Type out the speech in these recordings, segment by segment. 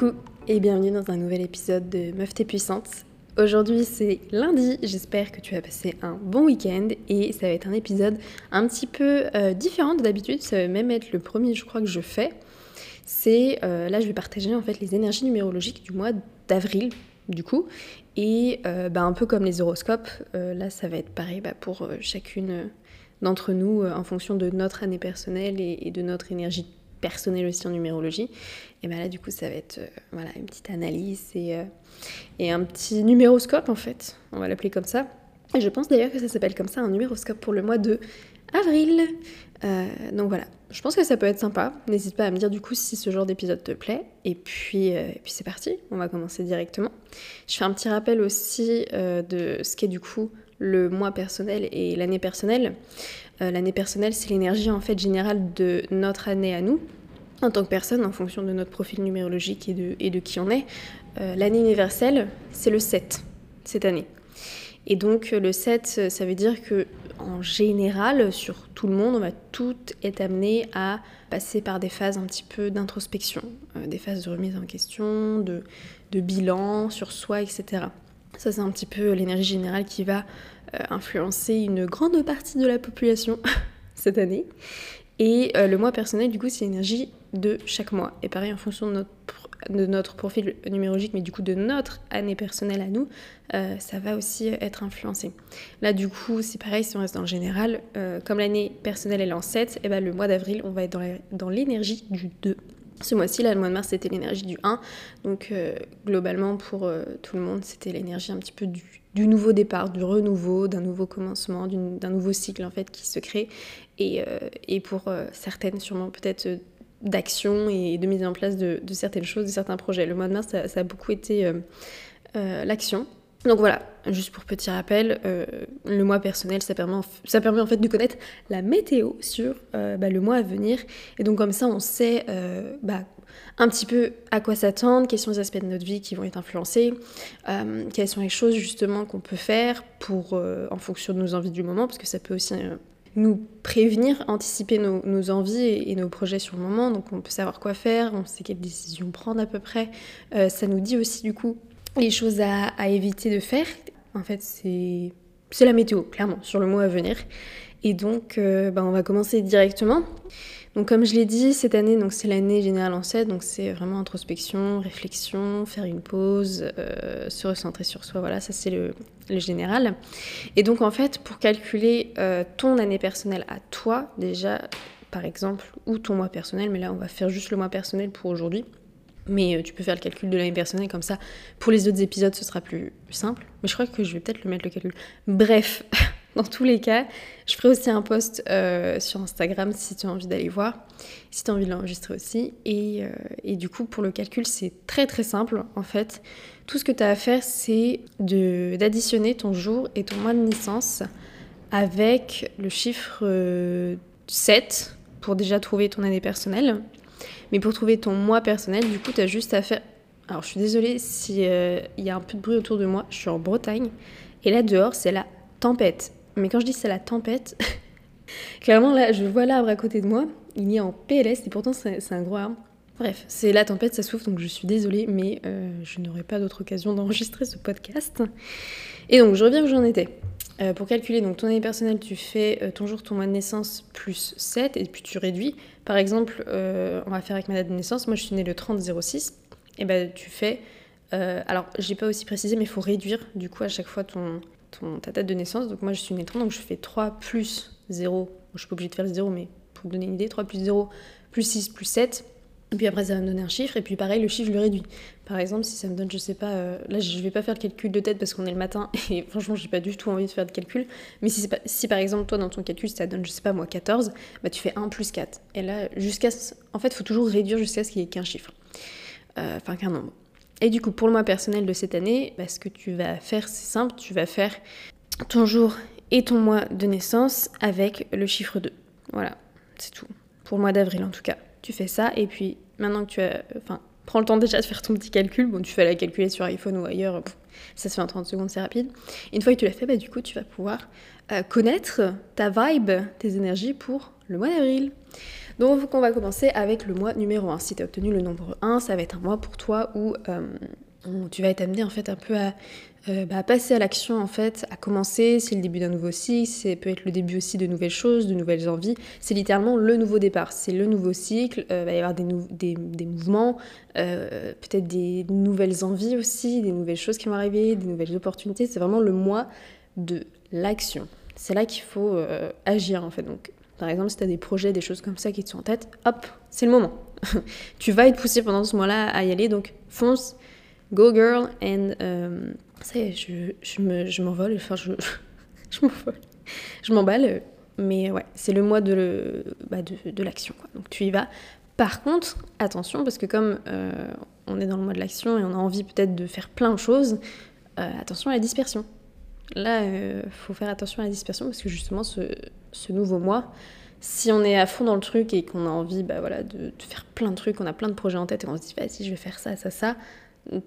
Coucou et bienvenue dans un nouvel épisode de Meuf t'es puissante. Aujourd'hui c'est lundi, j'espère que tu as passé un bon week-end et ça va être un épisode un petit peu euh, différent de d'habitude, ça va même être le premier je crois que je fais. C'est euh, là je vais partager en fait les énergies numérologiques du mois d'avril du coup et euh, bah, un peu comme les horoscopes, là ça va être pareil bah, pour chacune d'entre nous en fonction de notre année personnelle et, et de notre énergie personnel aussi en numérologie. Et bien là, du coup, ça va être euh, voilà, une petite analyse et, euh, et un petit numéroscope, en fait. On va l'appeler comme ça. Et je pense d'ailleurs que ça s'appelle comme ça, un numéroscope pour le mois de avril. Euh, donc voilà, je pense que ça peut être sympa. N'hésite pas à me dire du coup si ce genre d'épisode te plaît. Et puis, puis c'est parti, on va commencer directement. Je fais un petit rappel aussi de ce qu'est du coup le mois personnel et l'année personnelle. L'année personnelle, c'est l'énergie en fait générale de notre année à nous, en tant que personne, en fonction de notre profil numérologique et de, qui on est. Euh, l'année universelle, c'est le 7, cette année. Et donc le 7, ça veut dire que en général, sur tout le monde, on va tout être amené à passer par des phases un petit peu d'introspection, euh, des phases de remise en question, de, bilan sur soi, etc. Ça, c'est un petit peu l'énergie générale qui va euh, influencer une grande partie de la population cette année. Et euh, le mois personnel, du coup, c'est l'énergie de chaque mois. Et pareil, en fonction de notre, de notre profil numérologique, mais du coup de notre année personnelle à nous, euh, ça va aussi être influencé. Là, du coup, c'est pareil, si on reste dans le général, comme l'année personnelle est en 7, et ben, le mois d'avril, on va être dans l'énergie du 2. Ce mois-ci, là, le mois de mars, c'était l'énergie du 1. Donc, euh, globalement, pour euh, tout le monde, c'était l'énergie un petit peu du, nouveau départ, du renouveau, d'un nouveau commencement, d'un nouveau cycle, en fait, qui se crée. Et, euh, et pour certaines, sûrement, peut-être d'action et de mise en place de, certaines choses, de certains projets. Le mois de mars, ça a beaucoup été l'action. Donc voilà, juste pour petit rappel, euh, le mois personnel, ça permet, ça permet en fait de connaître la météo sur euh, bah, le mois à venir. Et donc comme ça, on sait euh, bah, un petit peu à quoi s'attendre, quels sont les aspects de notre vie qui vont être influencés, quelles sont les choses justement qu'on peut faire pour, en fonction de nos envies du moment, parce que ça peut aussi nous prévenir, anticiper nos, envies et, nos projets sur le moment. Donc on peut savoir quoi faire, on sait quelles décisions prendre à peu près. ça nous dit aussi du coup les choses à, éviter de faire, en fait, c'est la météo, clairement, sur le mois à venir. Et donc, euh, bah, on va commencer directement. Donc, comme je l'ai dit, cette année, donc c'est l'année générale en 7, donc c'est vraiment introspection, réflexion, faire une pause, euh, se recentrer sur soi. Voilà, ça c'est le, général. Et donc, en fait, pour calculer euh, ton année personnelle à toi, déjà, par exemple, ou ton mois personnel, mais là, on va faire juste le mois personnel pour aujourd'hui. Mais euh, tu peux faire le calcul de l'année personnelle comme ça. Pour les autres épisodes, ce sera plus simple. Mais je crois que je vais peut-être le mettre le calcul. Bref, dans tous les cas, je ferai aussi un post euh, sur Instagram si tu as envie d'aller voir, si tu as envie de l'enregistrer aussi. Et, euh, et, du coup, pour le calcul, c'est très très simple en fait. Tout ce que tu as à faire, c'est d'additionner ton jour et ton mois de naissance avec le chiffre 7 pour déjà trouver ton année personnelle. Mais pour trouver ton moi personnel, du coup, tu as juste à faire. Alors, je suis désolée s'il euh, il y a un peu de bruit autour de moi. Je suis en Bretagne. Et là, dehors, c'est la tempête. Mais quand je dis c'est la tempête, clairement, là, je vois l'arbre à côté de moi. Il est en PLS et pourtant, c'est un gros arbre. Bref, c'est la tempête, ça souffle, donc je suis désolée, mais euh, je n'aurai pas d'autre occasion d'enregistrer ce podcast. Et donc, je reviens où j'en étais. Euh, pour calculer donc ton année personnelle, tu fais euh, ton jour, ton mois de naissance plus 7 et puis tu réduis. Par exemple, euh, on va faire avec ma date de naissance. Moi, je suis née le 30-06. Et ben, tu fais. alors, j'ai pas aussi précisé, mais il faut réduire du coup à chaque fois ton, ta date de naissance. Donc, moi, je suis née le 30, donc je fais 3 plus 0. je suis pas obligée de faire le 0, mais pour vous donner une idée, 3 plus 0 plus 6 plus 7. Et puis après, ça va me donner un chiffre. Et puis pareil, le chiffre, je le réduis. Par exemple, si ça me donne, je sais pas, euh, là, je vais pas faire le calcul de tête parce qu'on est le matin. Et franchement, j'ai pas du tout envie de faire de calcul. Mais si, si par exemple, toi, dans ton calcul, ça donne, je sais pas, moi, 14, bah tu fais 1 plus 4. Et là, jusqu'à. En fait, il faut toujours réduire jusqu'à ce qu'il y ait qu'un chiffre. Euh, enfin, qu'un nombre. Et du coup, pour le mois personnel de cette année, bah, ce que tu vas faire, c'est simple. Tu vas faire ton jour et ton mois de naissance avec le chiffre 2. Voilà, c'est tout. Pour le mois d'avril, en tout cas tu fais ça, et puis maintenant que tu as. Enfin, prends le temps déjà de faire ton petit calcul. Bon, tu fais la calculer sur iPhone ou ailleurs, ça se fait en 30 secondes, c'est rapide. une fois que tu l'as fait, bah, du coup, tu vas pouvoir euh, connaître ta vibe, tes énergies pour le mois d'avril. Donc on va commencer avec le mois numéro 1. Si tu as obtenu le nombre 1, ça va être un mois pour toi où euh, tu vas être amené en fait un peu à euh, bah, passer à l'action en fait, à commencer, c'est le début d'un nouveau cycle, c'est peut être le début aussi de nouvelles choses, de nouvelles envies, c'est littéralement le nouveau départ, c'est le nouveau cycle, il va y avoir des, des, des mouvements, peut-être des nouvelles envies aussi, des nouvelles choses qui vont arriver, des nouvelles opportunités, c'est vraiment le mois de l'action. C'est là qu'il faut agir en fait, donc par exemple, si tu as des projets, des choses comme ça qui te sont en tête, hop, c'est le moment. tu vas être poussé pendant ce mois-là à y aller, donc fonce, go girl, and euh, ça je, je m'envole, enfin je, je m'envole, je m'emballe, mais ouais, c'est le mois de, bah de, de l'action, donc tu y vas. Par contre, attention, parce que comme euh, on est dans le mois de l'action et on a envie peut-être de faire plein de choses, euh, attention à la dispersion. Là, il faut faire attention à la dispersion parce que justement, ce, ce nouveau mois, si on est à fond dans le truc et qu'on a envie bah, voilà, de, faire plein de trucs, on a plein de projets en tête et on se dit, vas-y, je vais faire ça, ça, ça,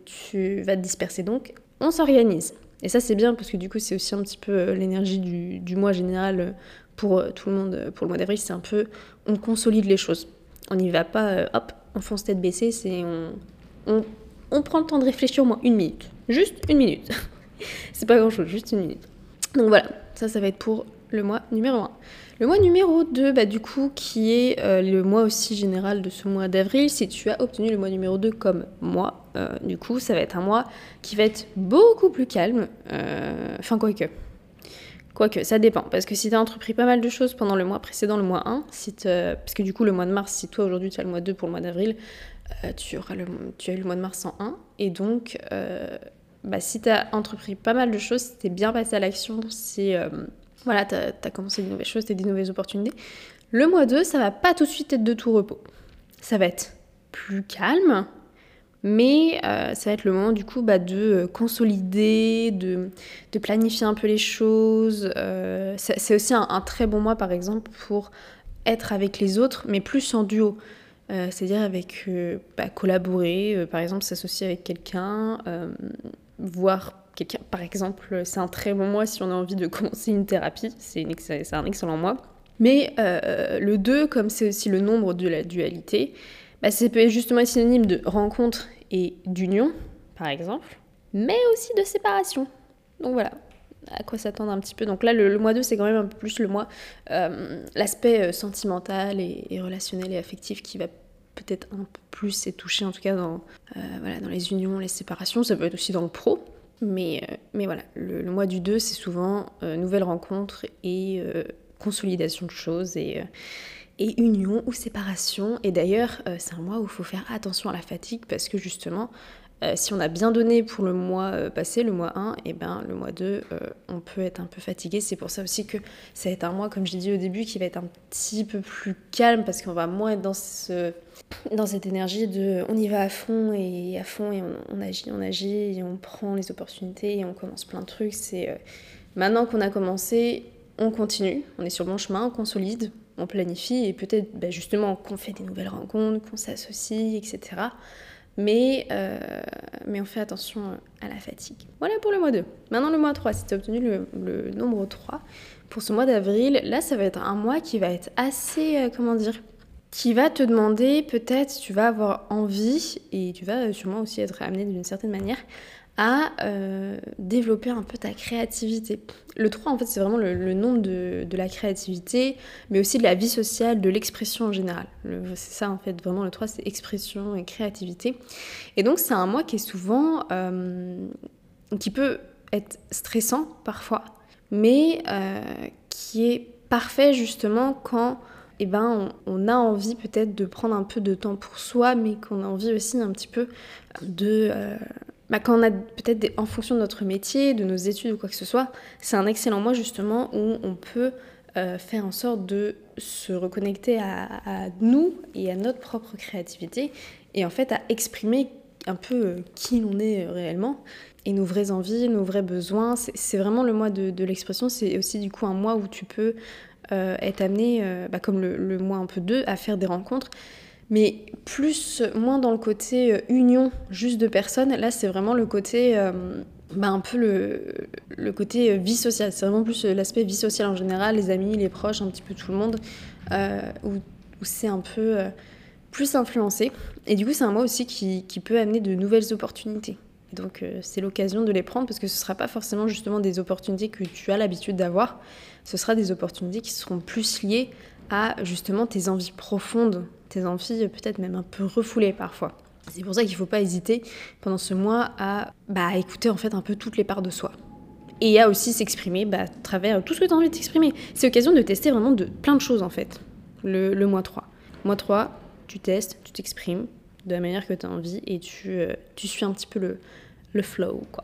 tu vas te disperser. Donc, on s'organise. Et ça, c'est bien parce que du coup, c'est aussi un petit peu euh, l'énergie du, mois général euh, pour euh, tout le monde. Pour le mois d'avril, c'est un peu, on consolide les choses. On n'y va pas, hop, on fonce tête baissée, c'est on, on, on prend le temps de réfléchir au moins une minute. Juste une minute. c'est pas grand-chose, juste une minute. Donc voilà, ça, ça va être pour le mois numéro 1. Le mois numéro 2, bah, du coup, qui est euh, le mois aussi général de ce mois d'avril, si tu as obtenu le mois numéro 2 comme moi, euh, du coup, ça va être un mois qui va être beaucoup plus calme. Euh, enfin, quoique. Quoique, ça dépend. Parce que si tu as entrepris pas mal de choses pendant le mois précédent, le mois 1, si parce que du coup, le mois de mars, si toi aujourd'hui tu as le mois 2 pour le mois d'avril, tu, auras le... tu as eu le mois de mars en 1. Et donc, bah, si tu as entrepris pas mal de choses, si tu es bien passé à l'action, si voilà, tu as, commencé des nouvelles choses, as des nouvelles opportunités. Le mois 2, ça va pas tout de suite être de tout repos. Ça va être plus calme, mais euh, ça va être le moment du coup bah, de euh, consolider, de, planifier un peu les choses. Euh, c'est aussi un, très bon mois par exemple pour être avec les autres, mais plus en duo. C'est-à-dire avec bah, collaborer, par exemple s'associer avec quelqu'un, voir par exemple, c'est un très bon mois si on a envie de commencer une thérapie, c'est un excellent mois. Mais euh, le 2, comme c'est aussi le nombre de la dualité, bah, ça peut justement synonyme de rencontre et d'union, par exemple, mais aussi de séparation. Donc voilà, à quoi s'attendre un petit peu. Donc là, le, mois 2, c'est quand même un peu plus le mois, euh, l'aspect euh, sentimental et, relationnel et affectif qui va peut-être un peu plus être touché, en tout cas dans, voilà, dans les unions, les séparations. Ça peut être aussi dans le pro, mais, euh, voilà, le, mois du 2, c'est souvent euh, nouvelles rencontres et euh, consolidation de choses et union ou séparation. Et d'ailleurs, c'est un mois où il faut faire attention à la fatigue parce que justement, si on a bien donné pour le mois passé, le mois 1, et ben le mois 2, on peut être un peu fatigué. C'est pour ça aussi que ça va être un mois, comme j'ai dit au début, qui va être un petit peu plus calme parce qu'on va moins être dans ce dans cette énergie de on y va à fond et à fond et on, agit, on agit et on prend les opportunités et on commence plein de trucs. C'est euh, maintenant qu'on a commencé, on continue, on est sur bon chemin, on consolide, on planifie et peut-être bah, justement qu'on fait des nouvelles rencontres, qu'on s'associe, etc. Mais, euh, mais on fait attention à la fatigue. Voilà pour le mois 2. Maintenant le mois 3, si tu as obtenu le, le, nombre 3, pour ce mois d'avril, là ça va être un mois qui va être assez, euh, comment dire, qui va te demander peut-être, tu vas avoir envie, et tu vas sûrement aussi être amené d'une certaine manière, à euh, développer un peu ta créativité. Le 3, en fait, c'est vraiment le, nom de, la créativité, mais aussi de la vie sociale, de l'expression en général. C'est ça, en fait, vraiment, le 3, c'est expression et créativité. Et donc, c'est un mois qui est souvent... Euh, qui peut être stressant parfois, mais euh, qui est parfait justement quand eh ben, on, a envie peut-être de prendre un peu de temps pour soi, mais qu'on a envie aussi un petit peu de... bah, quand on a peut-être en fonction de notre métier, de nos études ou quoi que ce soit, c'est un excellent mois justement où on peut euh, faire en sorte de se reconnecter à, nous et à notre propre créativité et en fait à exprimer un peu euh, qui l'on est réellement et nos vraies envies, nos vrais besoins. C'est vraiment le mois de, l'expression, c'est aussi du coup un mois où tu peux euh, être amené, euh, bah, comme le, mois un peu 2, à faire des rencontres. Mais plus, moins dans le côté euh, union juste de personnes, là c'est vraiment le côté, bah, un peu le, côté vie sociale. C'est vraiment plus l'aspect vie sociale en général, les amis, les proches, un petit peu tout le monde. où, c'est un peu plus influencé. Et du coup, c'est un mois aussi qui, peut amener de nouvelles opportunités. Donc, c'est l'occasion de les prendre parce que ce ne sera pas forcément justement des opportunités que tu as l'habitude d'avoir. Ce sera des opportunités qui seront plus liées à justement tes envies profondes, tes envies peut-être même un peu refoulées parfois. C'est pour ça qu'il ne faut pas hésiter pendant ce mois à bah, écouter en fait un peu toutes les parts de soi. Et à aussi s'exprimer bah, à travers tout ce que tu as envie de t'exprimer. C'est l'occasion de tester vraiment de plein de choses en fait, le, mois 3. Mois 3, tu testes, tu t'exprimes de la manière que tu as envie et tu, euh, tu suis un petit peu le, le flow quoi.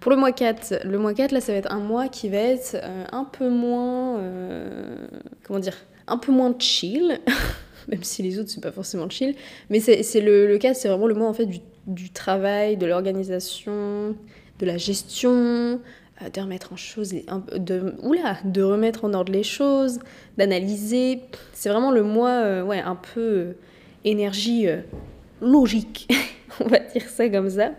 Pour le mois 4, le mois 4 là ça va être un mois qui va être euh, un peu moins euh, comment dire, un peu moins chill. même si les autres, c'est pas forcément chill. Mais c'est le, le, c'est vraiment le mois en fait du, du travail, de l'organisation, de la gestion, euh, de remettre en chose, de, de remettre en ordre les choses, d'analyser. C'est vraiment le mois, ouais, un peu énergie logique, on va dire ça comme ça.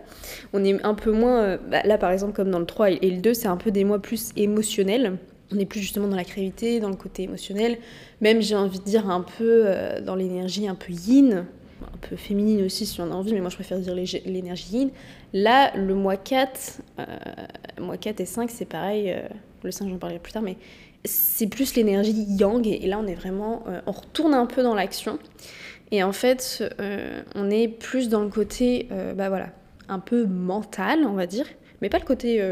On est un peu moins, bah, là par exemple comme dans le 3 et le 2, c'est un peu des mois plus émotionnels on est plus justement dans la créativité, dans le côté émotionnel, même j'ai envie de dire un peu euh, dans l'énergie un peu yin, un peu féminine aussi si on a envie, mais moi je préfère dire l'énergie yin. Là, le mois 4, euh, mois 4 et 5, c'est pareil, euh, le 5 j'en parlerai plus tard, mais c'est plus l'énergie yang, et, là on est vraiment, on retourne un peu dans l'action, et en fait on est plus dans le côté, bah voilà, un peu mental, on va dire, mais pas le côté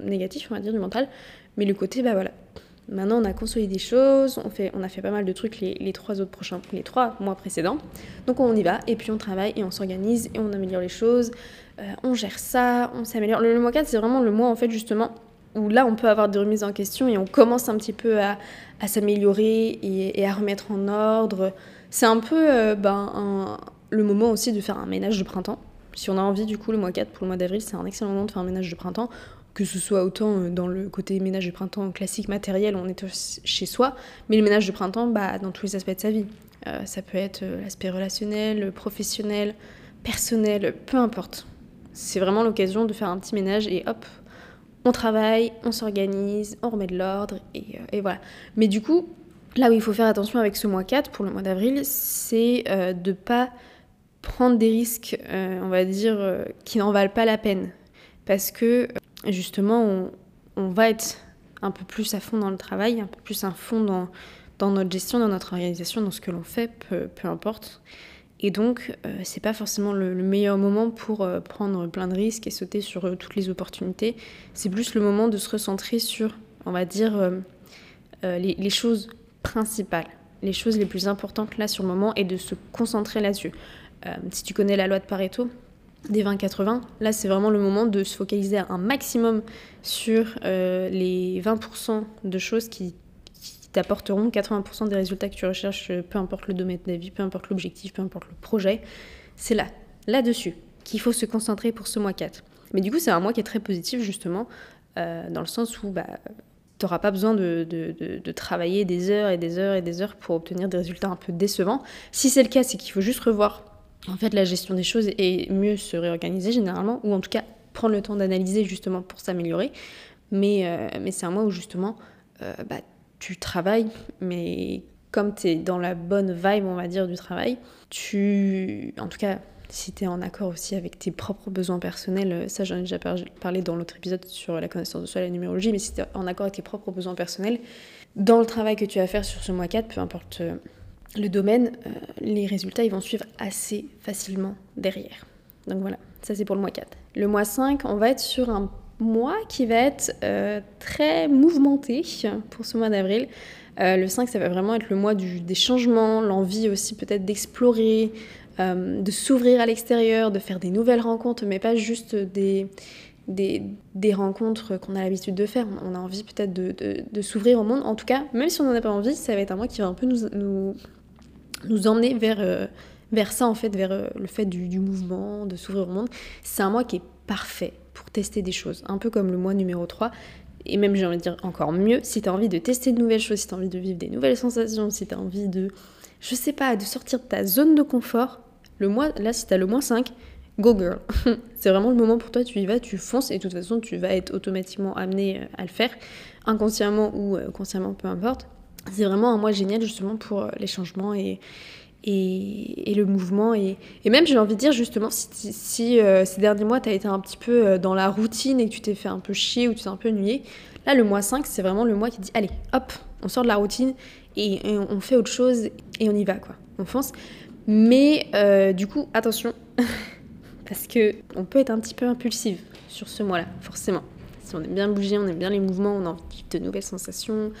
négatif, on va dire, du mental, mais le côté, bah voilà, maintenant on a consolidé des choses, on, fait, on a fait pas mal de trucs les, trois autres prochains, les trois mois précédents. Donc on y va, et puis on travaille, et on s'organise, et on améliore les choses, euh, on gère ça, on s'améliore. Le, mois 4, c'est vraiment le mois en fait justement où là on peut avoir des remises en question et on commence un petit peu à, s'améliorer et, à remettre en ordre. C'est un peu euh, ben, le moment aussi de faire un ménage de printemps. Si on a envie, du coup, le mois 4 pour le mois d'avril, c'est un excellent moment de faire un ménage de printemps que ce soit autant euh, dans le côté ménage de printemps classique matériel, on est chez soi, mais le ménage de printemps, bah, dans tous les aspects de sa vie. Euh, ça peut être l'aspect relationnel, professionnel, personnel, peu importe. C'est vraiment l'occasion de faire un petit ménage et hop, on travaille, on s'organise, on remet de l'ordre et, et, voilà. Mais du coup, là où il faut faire attention avec ce mois 4 pour le mois d'avril, c'est de ne pas prendre des risques, on va dire, qui n'en valent pas la peine. Parce que justement, on, va être un peu plus à fond dans le travail, un peu plus à fond dans, notre gestion, dans notre organisation, dans ce que l'on fait, peu, importe. Et donc, euh, c'est pas forcément le, meilleur moment pour euh, prendre plein de risques et sauter sur euh, toutes les opportunités. C'est plus le moment de se recentrer sur, on va dire, les, choses principales, les choses les plus importantes là sur le moment et de se concentrer là-dessus. si tu connais la loi de Pareto, des 20-80, là c'est vraiment le moment de se focaliser un maximum sur euh, les 20% de choses qui, t'apporteront 80% des résultats que tu recherches, euh, peu importe le domaine de la vie, peu importe l'objectif, peu importe le projet. C'est là, là-dessus, qu'il faut se concentrer pour ce mois 4. Mais du coup, c'est un mois qui est très positif justement, euh, dans le sens où bah, tu n'auras pas besoin de, travailler des heures et des heures et des heures pour obtenir des résultats un peu décevants. Si c'est le cas, c'est qu'il faut juste revoir en fait, la gestion des choses est mieux se réorganiser généralement, ou en tout cas prendre le temps d'analyser justement pour s'améliorer. Mais, euh, c'est un mois où justement, euh, bah, tu travailles, mais comme tu es dans la bonne vibe, on va dire, du travail, tu... En tout cas, si tu es en accord aussi avec tes propres besoins personnels, euh, ça j'en ai déjà parlé dans l'autre épisode sur la connaissance de soi et la numérologie, mais si tu es en accord avec tes propres besoins personnels, dans le travail que tu vas faire sur ce mois 4, peu importe le domaine, euh, les résultats ils vont suivre assez facilement derrière. Donc voilà, ça c'est pour le mois 4. Le mois 5, on va être sur un mois qui va être euh, très mouvementé pour ce mois d'avril. Euh, le 5, ça va vraiment être le mois des changements, l'envie aussi peut-être d'explorer, de s'ouvrir à l'extérieur, de faire des nouvelles rencontres, mais pas juste des, des, rencontres qu'on a l'habitude de faire. On a envie peut-être de, s'ouvrir au monde. En tout cas, même si on n'en a pas envie, ça va être un mois qui va un peu nous nous emmener vers, euh, vers ça, en fait, vers euh, le fait du, mouvement, de s'ouvrir au monde. C'est un mois qui est parfait pour tester des choses, un peu comme le mois numéro 3. Et même, j'ai envie de dire encore mieux, si tu as envie de tester de nouvelles choses, si tu as envie de vivre des nouvelles sensations, si tu as envie de, je sais pas, de sortir de ta zone de confort, le mois, là, si tu as le mois 5, go girl. c'est vraiment le moment pour toi, tu y vas, tu fonces et de toute façon, tu vas être automatiquement amené euh, à le faire, inconsciemment ou consciemment, peu importe. c'est vraiment un mois génial justement pour les changements et, et, le mouvement. Et, même, j'ai envie de dire, justement, si, ces derniers mois, tu as été un petit peu dans la routine et que tu t'es fait un peu chier ou tu t'es un peu ennuyé, là, le mois 5, c'est vraiment le mois qui dit, allez, hop, on sort de la routine et, on fait autre chose et on y va, quoi. On fonce. Mais euh, du coup, attention, parce que on peut être un petit peu impulsive sur ce mois-là, forcément. Si on aime bien bouger, on aime bien les mouvements, on a envie de nouvelles sensations,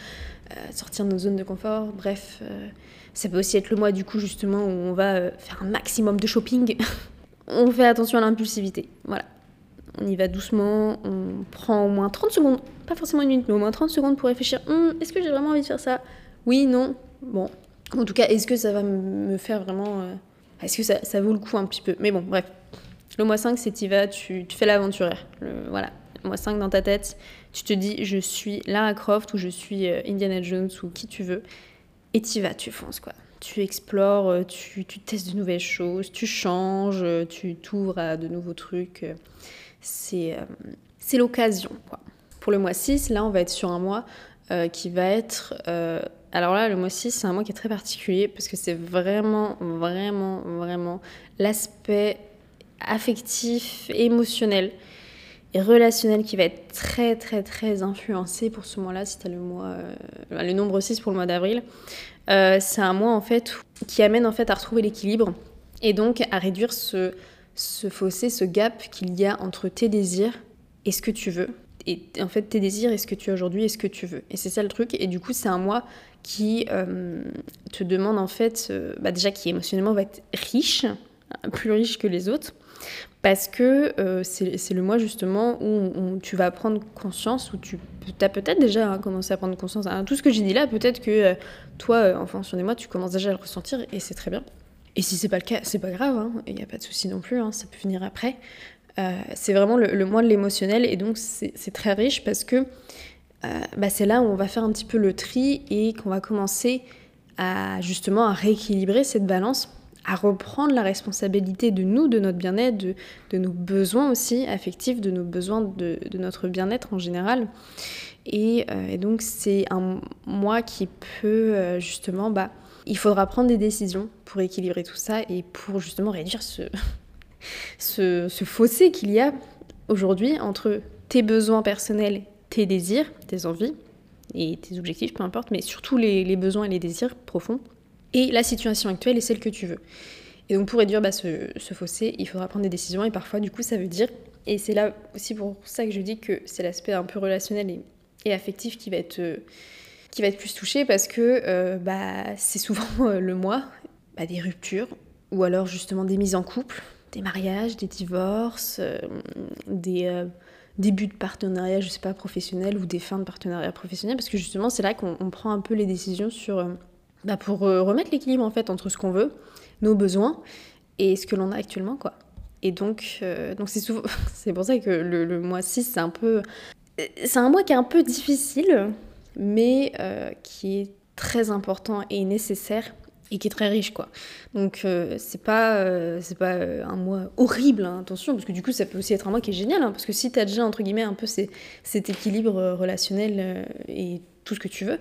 euh, sortir de nos zones de confort, bref. Euh, ça peut aussi être le mois du coup justement où on va faire un maximum de shopping. on fait attention à l'impulsivité. Voilà. On y va doucement, on prend au moins 30 secondes, pas forcément une minute, mais au moins 30 secondes pour réfléchir. Hum, est-ce que j'ai vraiment envie de faire ça? Oui, non Bon, en tout cas, est-ce que ça va me faire vraiment. Euh, est-ce que ça, vaut le coup un petit peu? Mais bon, bref. Le mois 5, c'est tu vas, tu, fais l'aventurière. Voilà. Le mois 5 dans ta tête, tu te dis je suis Lara Croft ou je suis euh, Indiana Jones ou qui tu veux. Et tu vas, tu fonces quoi. Tu explores, euh, tu, testes de nouvelles choses, tu changes, tu t'ouvres à de nouveaux trucs. C'est c'est l'occasion quoi. Pour le mois 6, là on va être sur un mois qui va être alors là, le mois 6, c'est un mois qui est très particulier parce que c'est vraiment, vraiment, vraiment l'aspect affectif, émotionnel et relationnel qui va être très, très, très influencé pour ce mois-là, si tu as le mois, euh, le nombre 6 pour le mois d'avril. Euh, c'est un mois en fait qui amène en fait à retrouver l'équilibre et donc à réduire ce, ce fossé, ce gap qu'il y a entre tes désirs et ce que tu veux. Et en fait, tes désirs et ce que tu as aujourd'hui et ce que tu veux. Et c'est ça le truc. Et du coup, c'est un mois qui euh, te demande en fait, euh, bah déjà qui émotionnellement va être riche, plus riche que les autres, parce que euh, c'est le mois justement où, tu vas prendre conscience, où tu as peut-être déjà commencé à prendre conscience. à tout ce que j'ai dit là, peut-être que toi, en fonction des mois, tu commences déjà à le ressentir et c'est très bien. Et si c'est pas le cas, c'est pas grave, hein, il n'y a pas de souci non plus, hein, ça peut venir après. c'est vraiment le, le, mois de l'émotionnel et donc c'est très riche parce que euh, bah, c'est là où on va faire un petit peu le tri et qu'on va commencer à justement à rééquilibrer cette balance, à reprendre la responsabilité de nous, de notre bien-être, de, nos besoins aussi affectifs, de nos besoins de, notre bien-être en général. Et, euh, donc c'est un mois qui peut euh, justement, bah, il faudra prendre des décisions pour équilibrer tout ça et pour justement réduire ce fossé qu'il y a aujourd'hui entre tes besoins personnels tes désirs, tes envies et tes objectifs, peu importe, mais surtout les, besoins et les désirs profonds, et la situation actuelle et celle que tu veux. Et donc pour réduire bah, ce, fossé, il faudra prendre des décisions, et parfois du coup ça veut dire, et c'est là aussi pour ça que je dis que c'est l'aspect un peu relationnel et, affectif qui va être... qui va être plus touché parce que euh, bah, c'est souvent euh, le mois bah, des ruptures ou alors justement des mises en couple, des mariages, des divorces, euh, des, début de partenariat, je sais pas, professionnel ou des fins de partenariat professionnel, parce que justement, c'est là qu'on prend un peu les décisions sur, euh, bah, pour euh, remettre l'équilibre en fait entre ce qu'on veut, nos besoins et ce que l'on a actuellement, quoi. Et donc, euh, donc c'est souvent, pour ça que le, mois 6, c'est un peu, c'est un mois qui est un peu difficile, mais qui est très important et nécessaire et qui est très riche quoi. Donc euh, c'est pas euh, c'est pas euh, un mois horrible hein, attention parce que du coup ça peut aussi être un mois qui est génial hein, parce que si tu as déjà entre guillemets un peu cet équilibre relationnel et tout ce que tu veux,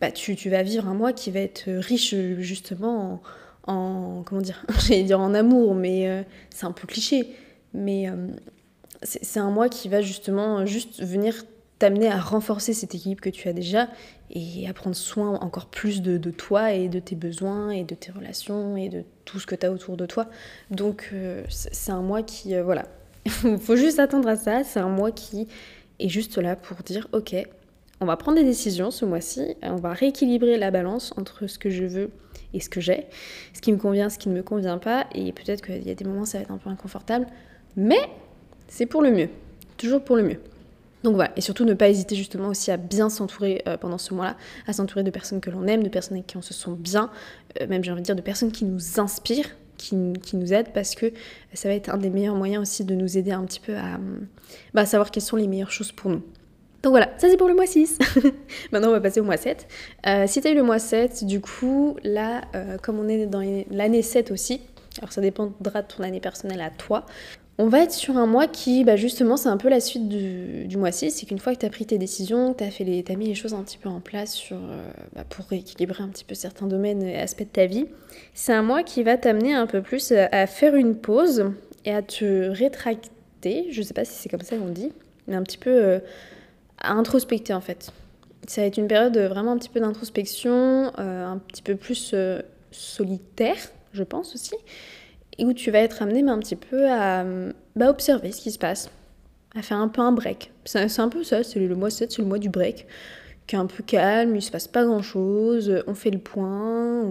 bah tu, tu, vas vivre un mois qui va être riche justement en, en comment dire, j'allais dire en amour mais c'est un peu cliché mais c'est un mois qui va justement juste venir t'amener à renforcer cette équipe que tu as déjà et à prendre soin encore plus de, toi et de tes besoins et de tes relations et de tout ce que tu as autour de toi. Donc euh, c'est un mois qui, euh, voilà, il faut juste attendre à ça, c'est un mois qui est juste là pour dire, ok, on va prendre des décisions ce mois-ci, on va rééquilibrer la balance entre ce que je veux et ce que j'ai, ce qui me convient, ce qui ne me convient pas, et peut-être qu'il y a des moments ça va être un peu inconfortable, mais c'est pour le mieux, toujours pour le mieux. Donc voilà, et surtout ne pas hésiter justement aussi à bien s'entourer euh, pendant ce mois-là, à s'entourer de personnes que l'on aime, de personnes avec qui on se sent bien, euh, même j'ai envie de dire de personnes qui nous inspirent, qui, nous aident, parce que ça va être un des meilleurs moyens aussi de nous aider un petit peu à bah, savoir quelles sont les meilleures choses pour nous. Donc voilà, ça c'est pour le mois 6. Maintenant on va passer au mois 7. Euh, si tu as eu le mois 7, du coup, là, comme on est dans l'année 7 aussi, alors ça dépendra de ton année personnelle à toi, On va être sur un mois qui, bah justement, c'est un peu la suite du, mois 6. C'est qu'une fois que tu as pris tes décisions, que tu as, mis les choses un petit peu en place sur, euh, bah, pour rééquilibrer un petit peu certains domaines et aspects de ta vie, c'est un mois qui va t'amener un peu plus à faire une pause et à te rétracter. Je sais pas si c'est comme ça qu'on dit, mais un petit peu euh, à introspecter en fait. Ça va être une période vraiment un petit peu d'introspection, euh, un petit peu plus solitaire, je pense aussi où tu vas être amené un petit peu à bah, observer ce qui se passe, à faire un peu un break. C'est un peu ça, c'est le mois 7, c'est le mois du break, qui est un peu calme, il se passe pas grand chose, on fait le point.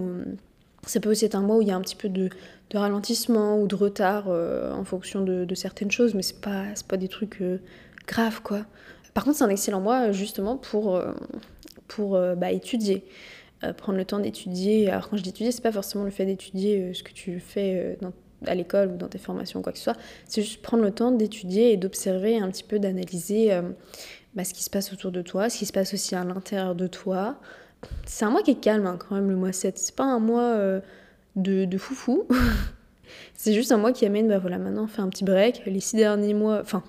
Ça peut aussi être un mois où il y a un petit peu de, ralentissement ou de retard euh, en fonction de, certaines choses, mais c'est pas, pas des trucs euh, graves quoi. Par contre, c'est un excellent mois justement pour, euh, pour bah, étudier. Prendre le temps d'étudier. Alors quand je dis étudier, c'est pas forcément le fait d'étudier ce que tu fais euh, à l'école ou dans tes formations ou quoi que ce soit. C'est juste prendre le temps d'étudier et d'observer un petit peu, d'analyser bah, ce qui se passe autour de toi, ce qui se passe aussi à l'intérieur de toi. C'est un mois qui est calme hein, quand même, le mois 7. C'est pas un mois de, de foufou. c'est juste un mois qui amène, bah voilà, maintenant on fait un petit break. Les six derniers mois, enfin,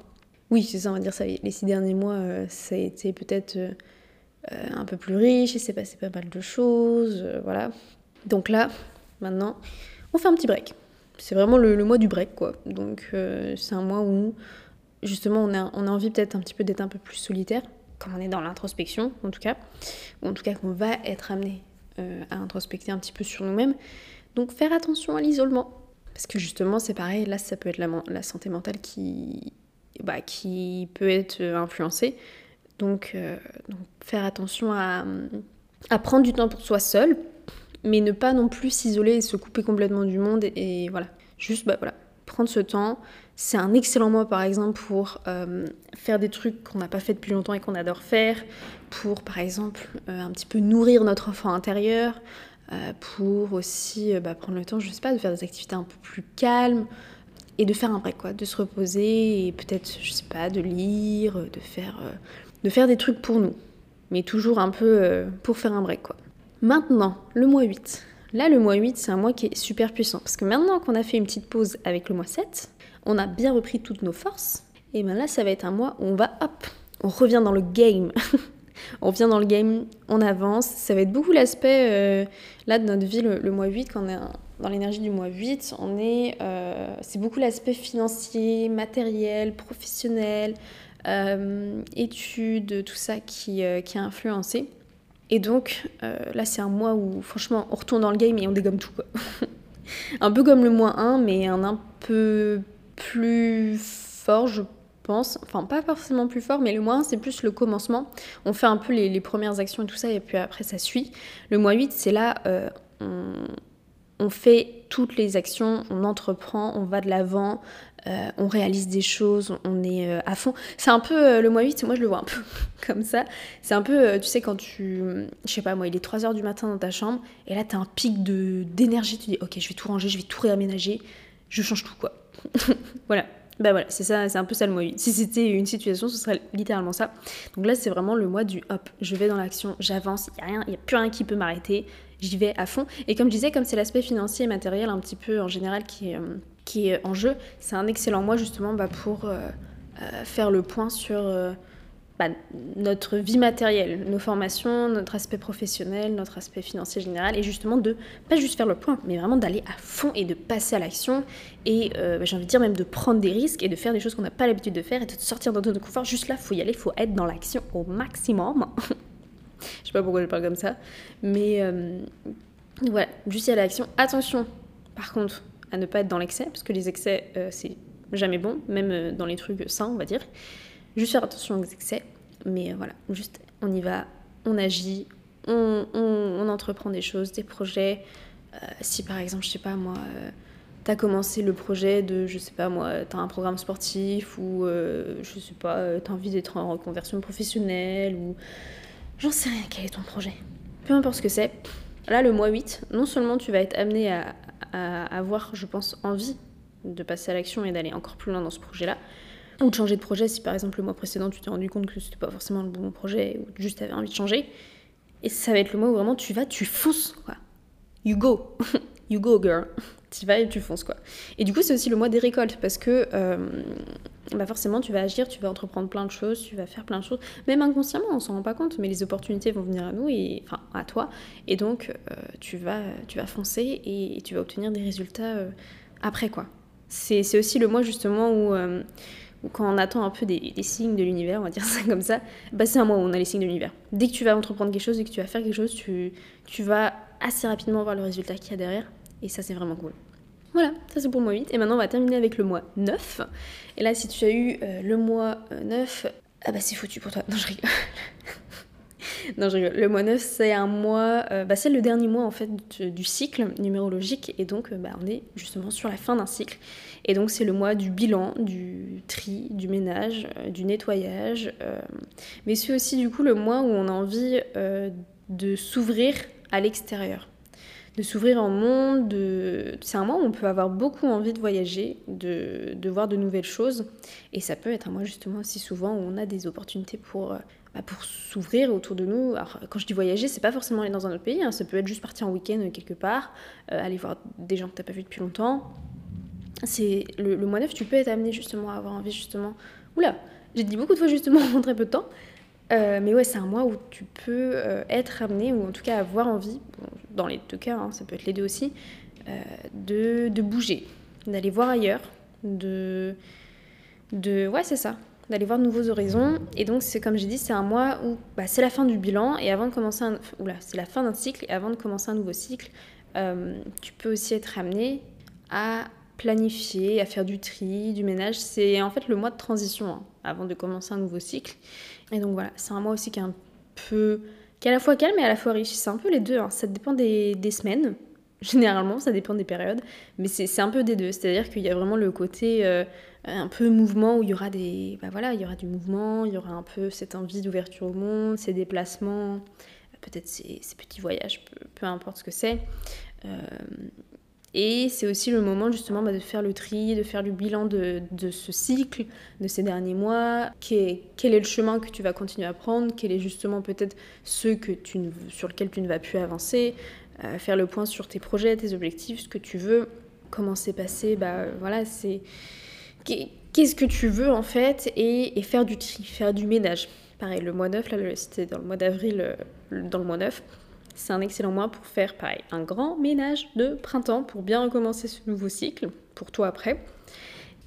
oui, c'est ça, on va dire ça. Les six derniers mois, ça a été peut-être euh, un peu plus riche, il s'est passé pas mal de choses, euh, voilà. Donc là, maintenant, on fait un petit break. C'est vraiment le, mois du break, quoi. Donc euh, c'est un mois où, justement, on a, on a envie peut-être un petit peu d'être un peu plus solitaire, comme on est dans l'introspection, en tout cas. Ou en tout cas qu'on va être amené à introspecter un petit peu sur nous-mêmes. Donc faire attention à l'isolement. Parce que justement, c'est pareil, là, ça peut être la, santé mentale qui, bah, qui peut être influencée. Euh, donc, faire attention à, prendre du temps pour soi seul, mais ne pas non plus s'isoler et se couper complètement du monde. Et, voilà, juste bah, voilà, prendre ce temps. C'est un excellent mois par exemple pour euh, faire des trucs qu'on n'a pas fait depuis longtemps et qu'on adore faire, pour par exemple euh, un petit peu nourrir notre enfant intérieur, pour aussi bah, prendre le temps, je sais pas, de faire des activités un peu plus calmes, et de faire un break, quoi, de se reposer et peut-être, je sais pas, de lire, de faire de faire des trucs pour nous, mais toujours un peu euh, pour faire un break quoi. Maintenant, le mois 8. Là, le mois 8, c'est un mois qui est super puissant parce que maintenant qu'on a fait une petite pause avec le mois 7, on a bien repris toutes nos forces, et bien là, ça va être un mois où on va hop, on revient dans le game. on revient dans le game, on avance. Ça va être beaucoup l'aspect euh, là de notre vie le, mois 8, quand on est dans l'énergie du mois 8, on est, euh, c'est beaucoup l'aspect financier, matériel, professionnel, euh, études, tout ça qui, qui a influencé. Et donc euh, là, c'est un mois où franchement, on retourne dans le game et on dégomme tout. Quoi. un peu comme le mois 1, mais un un peu plus fort, je pense. Enfin, pas forcément plus fort, mais le mois 1, c'est plus le commencement. On fait un peu les, les, premières actions et tout ça, et puis après, ça suit. Le mois 8, c'est là, on, on fait toutes les actions, on entreprend, on va de l'avant, euh, on réalise des choses, on est euh, à fond. C'est un peu euh, le mois 8, moi je le vois un peu comme ça. C'est un peu, tu sais, quand tu. Je sais pas, moi, il est 3h du matin dans ta chambre, et là, t'as un pic d'énergie, tu dis, ok, je vais tout ranger, je vais tout réaménager, je change tout, quoi. voilà. Bah voilà, c'est ça, c'est un peu ça le mois 8. Si c'était une situation, ce serait littéralement ça. Donc là, c'est vraiment le mois du hop, je vais dans l'action, j'avance, il n'y a rien, il a plus rien qui peut m'arrêter, j'y vais à fond. Et comme je disais, comme c'est l'aspect financier et matériel un petit peu en général qui est qui est en jeu, c'est un excellent mois justement bah, pour euh, euh, faire le point sur euh, bah, notre vie matérielle, nos formations, notre aspect professionnel, notre aspect financier général, et justement de pas juste faire le point, mais vraiment d'aller à fond et de passer à l'action, et bah, j'ai envie de dire même de prendre des risques et de faire des choses qu'on n'a pas l'habitude de faire et de sortir dans notre confort. Juste là, faut y aller, faut être dans l'action au maximum. je sais pas pourquoi je parle comme ça, mais voilà, juste à l'action. Attention, par contre, à ne pas être dans l'excès, parce que les excès, euh, c'est jamais bon, même euh, dans les trucs sains, on va dire. Juste faire attention aux excès, mais euh, voilà, juste on y va, on agit, on, entreprend des choses, des projets. si par exemple, je sais pas moi, t'as commencé le projet de, je sais pas moi, t'as un programme sportif ou je sais pas, t'as envie d'être en reconversion professionnelle ou j'en sais rien, quel est ton projet Peu importe ce que c'est. Là, le mois 8, non seulement tu vas être amené à, à avoir, je pense, envie de passer à l'action et d'aller encore plus loin dans ce projet-là. Ou de changer de projet si par exemple le mois précédent tu t'es rendu compte que c'était pas forcément le bon projet ou juste t'avais envie de changer. Et ça va être le mois où vraiment tu vas, tu fonces quoi. You go, you go girl. Tu vas et tu fonces quoi. Et du coup, c'est aussi le mois des récoltes parce que euh, bah forcément, tu vas agir, tu vas entreprendre plein de choses, tu vas faire plein de choses, même inconsciemment, on s'en rend pas compte, mais les opportunités vont venir à nous et enfin à toi, et donc euh, tu vas tu vas foncer et, tu vas obtenir des résultats euh, après quoi. C'est aussi le mois justement où quand on attend un peu des, signes de l'univers, on va dire ça comme ça, bah c'est un mois où on a les signes de l'univers. Dès que tu vas entreprendre quelque chose, dès que tu vas faire quelque chose, tu, tu vas assez rapidement voir le résultat qu'il y a derrière. Et ça, c'est vraiment cool. Voilà, ça c'est pour le mois 8. Et maintenant, on va terminer avec le mois 9. Et là, si tu as eu euh, le mois 9, euh, ah bah c'est foutu pour toi. Non, je rigole. non, je rigole. Le mois 9, c'est un mois, euh, bah, c'est le dernier mois en fait du cycle numérologique. Et donc, bah, on est justement sur la fin d'un cycle. Et donc c'est le mois du bilan, du tri, du ménage, du nettoyage. Mais c'est aussi du coup le mois où on a envie de s'ouvrir à l'extérieur. De s'ouvrir en monde, de... c'est un mois où on peut avoir beaucoup envie de voyager, de, de, voir de nouvelles choses. Et ça peut être un mois justement aussi souvent où on a des opportunités pour, bah, pour s'ouvrir autour de nous. Alors quand je dis voyager, c'est pas forcément aller dans un autre pays, hein. ça peut être juste partir en week-end quelque part, aller voir des gens que t'as pas vu depuis longtemps, c'est le, mois 9, tu peux être amené justement à avoir envie justement. Oula, j'ai dit beaucoup de fois justement en très peu de temps. Euh, mais ouais, c'est un mois où tu peux euh, être amené, ou en tout cas avoir envie, dans les deux cas, hein, ça peut être les deux aussi, euh, de, de, bouger, d'aller voir ailleurs, de, de ouais, c'est ça, d'aller voir de nouveaux horizons. Et donc, c'est comme j'ai dit, c'est un mois où bah, c'est la fin du bilan, et avant de commencer un, oula, c'est la fin d'un cycle, et avant de commencer un nouveau cycle, tu peux aussi être amené à planifier, à faire du tri, du ménage. C'est en fait le mois de transition hein, avant de commencer un nouveau cycle. Et donc voilà, c'est un mois aussi qui est un peu. qui est à la fois calme et à la fois riche. C'est un peu les deux. Hein. Ça dépend des, semaines. Généralement, ça dépend des périodes. Mais c'est un peu des deux. C'est-à-dire qu'il y a vraiment le côté. Euh, un peu mouvement où il y aura des bah voilà il y aura du mouvement il y aura un peu cette envie d'ouverture au monde ces déplacements peut-être ces, ces, petits voyages peu, peu importe ce que c'est euh, et c'est aussi le moment justement bah, de faire le tri, de faire le bilan de, ce cycle, de ces derniers mois. Quel est, le chemin que tu vas continuer à prendre? Quel est justement peut-être ceux que tu sur lesquels tu ne vas plus avancer? Euh, Faire le point sur tes projets, tes objectifs, ce que tu veux. Comment c'est passé? Bah voilà, c'est... Qu'est-ce que tu veux en fait? Et, et, faire du tri, faire du ménage. Pareil, le mois 9, là c'était dans le mois d'avril, euh, dans le mois 9, c'est un excellent mois pour faire pareil, un grand ménage de printemps pour bien recommencer ce nouveau cycle, pour toi après.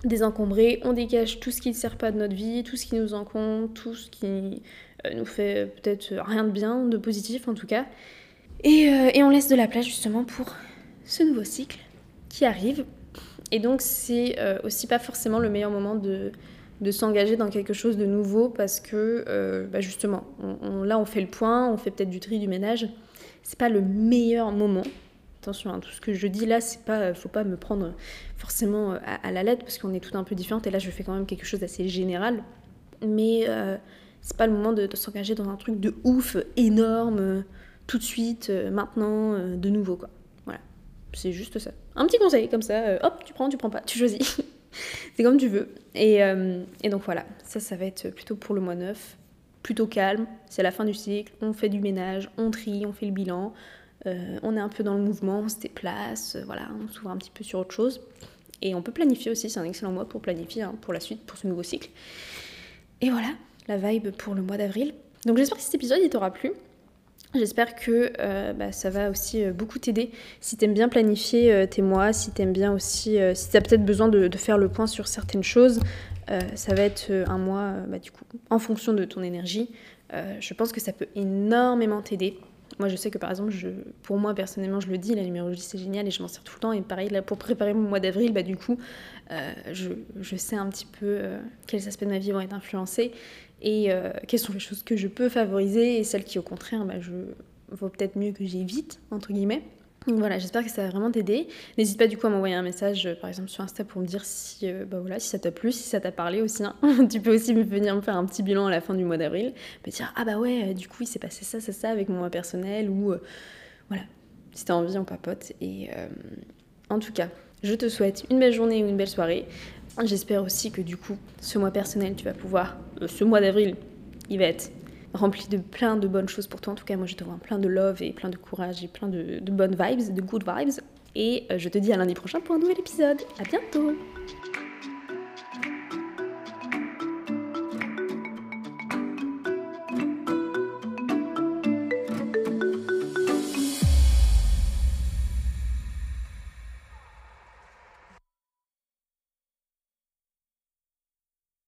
Désencombrer, on dégage tout ce qui ne sert pas de notre vie, tout ce qui nous encombre, tout ce qui euh, nous fait peut-être rien de bien, de positif en tout cas. Et, euh, et, on laisse de la place justement pour ce nouveau cycle qui arrive. Et donc c'est euh, aussi pas forcément le meilleur moment de, de s'engager dans quelque chose de nouveau parce que bah justement, là on fait le point, on fait peut-être du tri, du ménage, c'est pas le meilleur moment. Attention, hein, tout ce que je dis là, c'est pas, faut pas me prendre forcément euh, à, la lettre parce qu'on est tout un peu différentes et là je fais quand même quelque chose d'assez général. Mais euh, c'est pas le moment de, s'engager dans un truc de ouf, énorme, tout de suite, euh, maintenant, de nouveau quoi. Voilà, c'est juste ça. Un petit conseil comme ça, hop, tu prends, tu prends pas, tu choisis. c'est comme tu veux. Et, et, donc voilà, ça, ça va être plutôt pour le mois 9 plutôt calme, c'est la fin du cycle, on fait du ménage, on trie, on fait le bilan, euh, on est un peu dans le mouvement, on se déplace, euh, voilà, on s'ouvre un petit peu sur autre chose. Et on peut planifier aussi, c'est un excellent mois pour planifier hein, pour la suite, pour ce nouveau cycle. Et voilà, la vibe pour le mois d'avril. Donc j'espère que cet épisode t'aura plu. J'espère que euh, bah, ça va aussi beaucoup t'aider si t'aimes bien planifier tes mois, si t'aimes bien aussi, si t'as peut-être besoin de, faire le point sur certaines choses, euh, ça va être euh, un mois, euh, bah, du coup, en fonction de ton énergie. je pense que ça peut énormément t'aider. Moi, je sais que par exemple, pour moi personnellement, je le dis, la numérologie c'est génial et je m'en sers tout le temps. Et pareil, là, pour préparer mon mois d'avril, bah, du coup, je, sais un petit peu quels aspects de ma vie vont être influencés et quelles sont les choses que je peux favoriser et celles qui, au contraire, bah, je vaut peut-être mieux que j'évite, entre guillemets. Donc voilà, j'espère que ça va vraiment t'aider. N'hésite pas du coup à m'envoyer un message, euh, par exemple sur Insta, pour me dire si, euh, bah si ça t'a plu, si ça t'a parlé aussi. Hein. tu peux aussi venir me faire un petit bilan à la fin du mois d'avril, me dire ah bah ouais, euh, du coup il s'est passé ça, ça, ça avec mon mois personnel ou voilà, si t'as envie on papote. Et en tout cas, je te souhaite une belle journée ou une belle soirée. J'espère aussi que du coup, ce mois personnel, tu vas pouvoir, ce mois d'avril, il va être rempli de plein de bonnes choses pour toi. En tout cas, moi, je te vois plein de love et plein de courage et plein de, bonnes vibes, de good vibes. et je te dis à lundi prochain pour un nouvel épisode. À bientôt